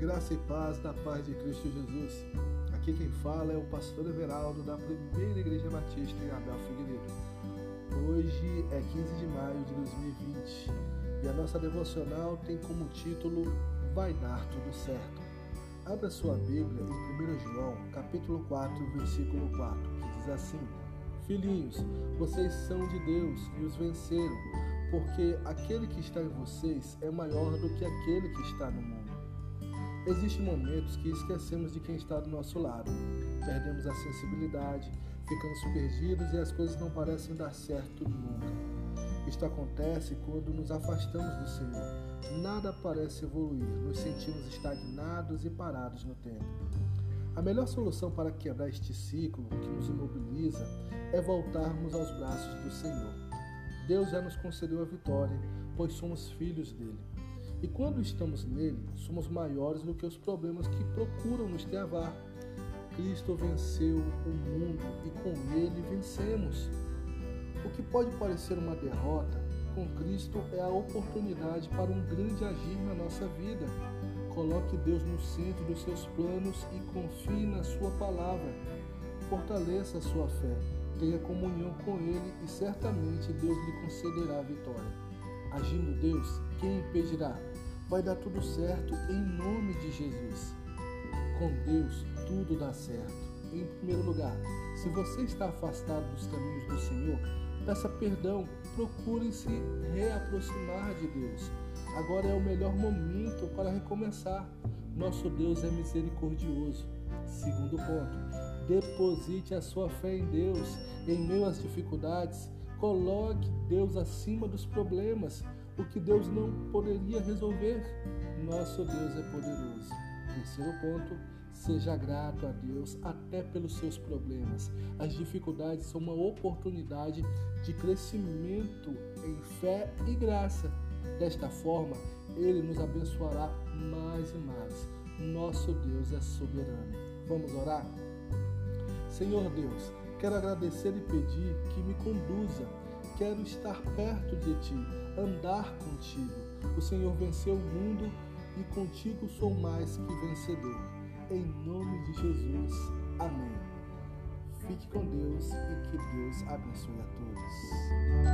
Graça e paz da paz de Cristo Jesus. Aqui quem fala é o pastor Everaldo da Primeira Igreja Batista em Abel Figueiredo. Hoje é 15 de maio de 2020 e a nossa devocional tem como título Vai dar tudo certo. Abra sua Bíblia em 1 João, capítulo 4, versículo 4, que diz assim: Filhinhos, vocês são de Deus e os venceram, porque aquele que está em vocês é maior do que aquele que está no mundo. Existem momentos que esquecemos de quem está do nosso lado, perdemos a sensibilidade, ficamos perdidos e as coisas não parecem dar certo nunca. Isto acontece quando nos afastamos do Senhor. Nada parece evoluir, nos sentimos estagnados e parados no tempo. A melhor solução para quebrar este ciclo que nos imobiliza é voltarmos aos braços do Senhor. Deus já nos concedeu a vitória, pois somos filhos dele. E quando estamos nele, somos maiores do que os problemas que procuram nos travar. Cristo venceu o mundo e com ele vencemos. O que pode parecer uma derrota, com Cristo é a oportunidade para um grande agir na nossa vida. Coloque Deus no centro dos seus planos e confie na Sua palavra. Fortaleça a sua fé, tenha comunhão com Ele e certamente Deus lhe concederá a vitória. Agindo Deus, quem impedirá? Vai dar tudo certo em nome de Jesus. Com Deus, tudo dá certo. Em primeiro lugar, se você está afastado dos caminhos do Senhor, peça perdão, procure se reaproximar de Deus. Agora é o melhor momento para recomeçar. Nosso Deus é misericordioso. Segundo ponto, deposite a sua fé em Deus. Em meio às dificuldades, coloque Deus acima dos problemas o que Deus não poderia resolver. Nosso Deus é poderoso. Terceiro ponto, seja grato a Deus até pelos seus problemas. As dificuldades são uma oportunidade de crescimento em fé e graça. Desta forma, Ele nos abençoará mais e mais. Nosso Deus é soberano. Vamos orar? Senhor Deus, quero agradecer e pedir que me conduza quero estar perto de ti, andar contigo. O Senhor venceu o mundo e contigo sou mais que vencedor. Em nome de Jesus. Amém. Fique com Deus e que Deus abençoe a todos.